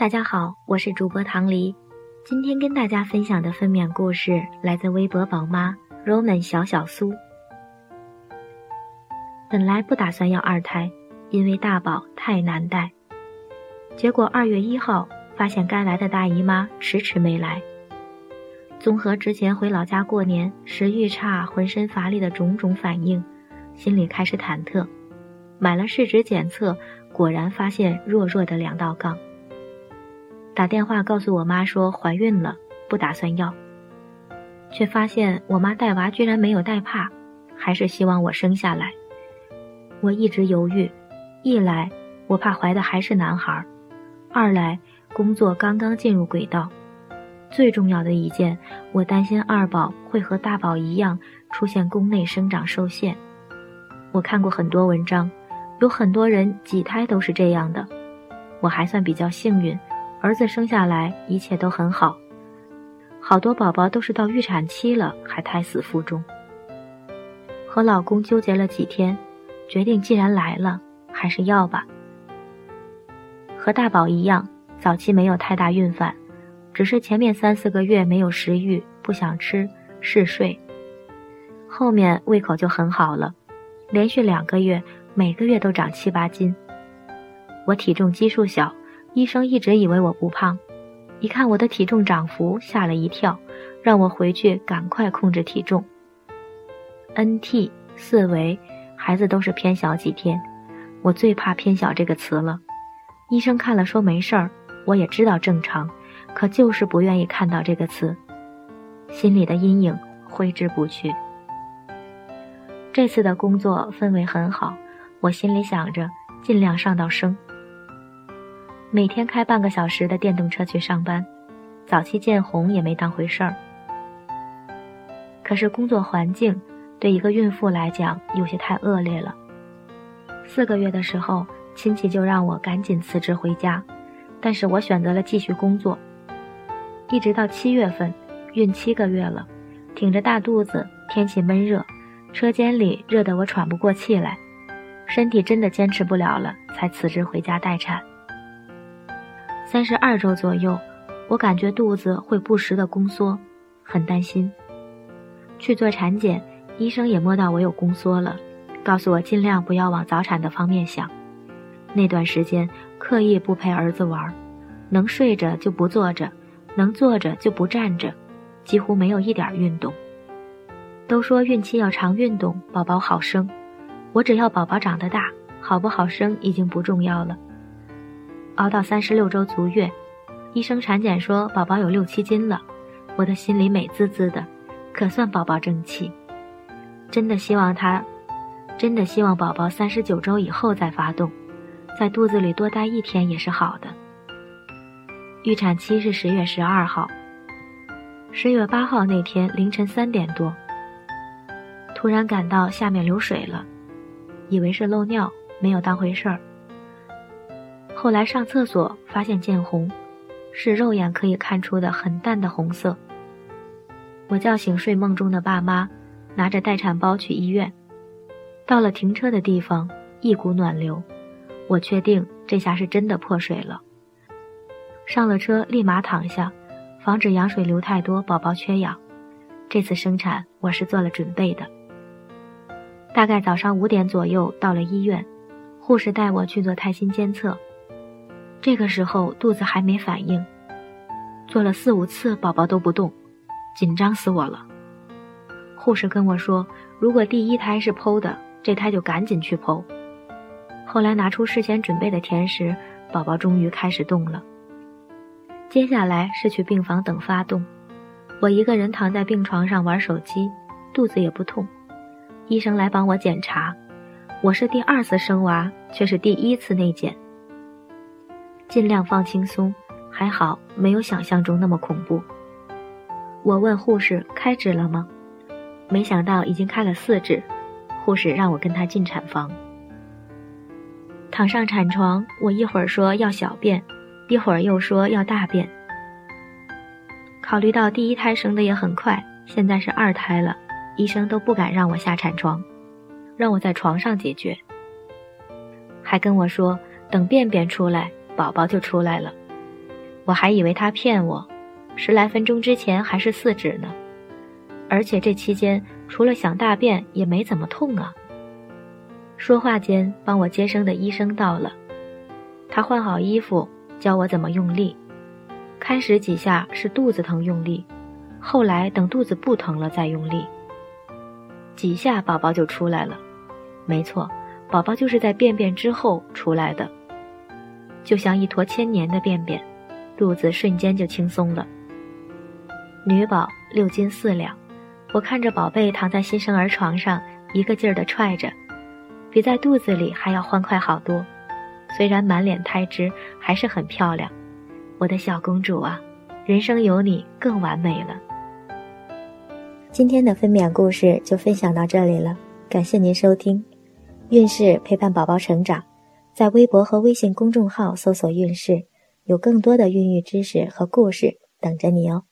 大家好，我是主播唐黎，今天跟大家分享的分娩故事来自微博宝妈 Roman 小小苏。本来不打算要二胎，因为大宝太难带。结果二月一号发现该来的大姨妈迟迟没来。综合之前回老家过年食欲差、浑身乏力的种种反应，心里开始忐忑。买了试纸检测，果然发现弱弱的两道杠。打电话告诉我妈说怀孕了，不打算要，却发现我妈带娃居然没有带怕，还是希望我生下来。我一直犹豫，一来我怕怀的还是男孩，二来工作刚刚进入轨道，最重要的一件，我担心二宝会和大宝一样出现宫内生长受限。我看过很多文章，有很多人几胎都是这样的，我还算比较幸运。儿子生下来一切都很好，好多宝宝都是到预产期了还胎死腹中。和老公纠结了几天，决定既然来了，还是要吧。和大宝一样，早期没有太大孕反，只是前面三四个月没有食欲，不想吃，嗜睡。后面胃口就很好了，连续两个月，每个月都长七八斤。我体重基数小。医生一直以为我不胖，一看我的体重涨幅，吓了一跳，让我回去赶快控制体重。NT 四维，孩子都是偏小几天，我最怕偏小这个词了。医生看了说没事儿，我也知道正常，可就是不愿意看到这个词，心里的阴影挥之不去。这次的工作氛围很好，我心里想着尽量上到生。每天开半个小时的电动车去上班，早期见红也没当回事儿。可是工作环境对一个孕妇来讲有些太恶劣了。四个月的时候，亲戚就让我赶紧辞职回家，但是我选择了继续工作。一直到七月份，孕七个月了，挺着大肚子，天气闷热，车间里热得我喘不过气来，身体真的坚持不了了，才辞职回家待产。三十二周左右，我感觉肚子会不时的宫缩，很担心。去做产检，医生也摸到我有宫缩了，告诉我尽量不要往早产的方面想。那段时间刻意不陪儿子玩，能睡着就不坐着，能坐着就不站着，几乎没有一点运动。都说孕期要常运动，宝宝好生。我只要宝宝长得大，好不好生已经不重要了。熬到三十六周足月，医生产检说宝宝有六七斤了，我的心里美滋滋的，可算宝宝争气。真的希望他，真的希望宝宝三十九周以后再发动，在肚子里多待一天也是好的。预产期是十月十二号，十月八号那天凌晨三点多，突然感到下面流水了，以为是漏尿，没有当回事儿。后来上厕所发现见红，是肉眼可以看出的很淡的红色。我叫醒睡梦中的爸妈，拿着待产包去医院。到了停车的地方，一股暖流，我确定这下是真的破水了。上了车，立马躺下，防止羊水流太多，宝宝缺氧。这次生产我是做了准备的。大概早上五点左右到了医院，护士带我去做胎心监测。这个时候肚子还没反应，做了四五次宝宝都不动，紧张死我了。护士跟我说，如果第一胎是剖的，这胎就赶紧去剖。后来拿出事先准备的甜食，宝宝终于开始动了。接下来是去病房等发动，我一个人躺在病床上玩手机，肚子也不痛。医生来帮我检查，我是第二次生娃，却是第一次内检。尽量放轻松，还好没有想象中那么恐怖。我问护士开指了吗？没想到已经开了四指。护士让我跟他进产房。躺上产床，我一会儿说要小便，一会儿又说要大便。考虑到第一胎生的也很快，现在是二胎了，医生都不敢让我下产床，让我在床上解决。还跟我说等便便出来。宝宝就出来了，我还以为他骗我，十来分钟之前还是四指呢，而且这期间除了想大便也没怎么痛啊。说话间，帮我接生的医生到了，他换好衣服，教我怎么用力。开始几下是肚子疼用力，后来等肚子不疼了再用力。几下宝宝就出来了，没错，宝宝就是在便便之后出来的，就像一坨千年的便便，肚子瞬间就轻松了。女宝六斤四两，我看着宝贝躺在新生儿床上，一个劲儿的踹着，比在肚子里还要欢快好多。虽然满脸胎脂，还是很漂亮。我的小公主啊，人生有你更完美了。今天的分娩故事就分享到这里了，感谢您收听。孕氏陪伴宝宝成长，在微博和微信公众号搜索“运势”，有更多的孕育知识和故事等着你哦。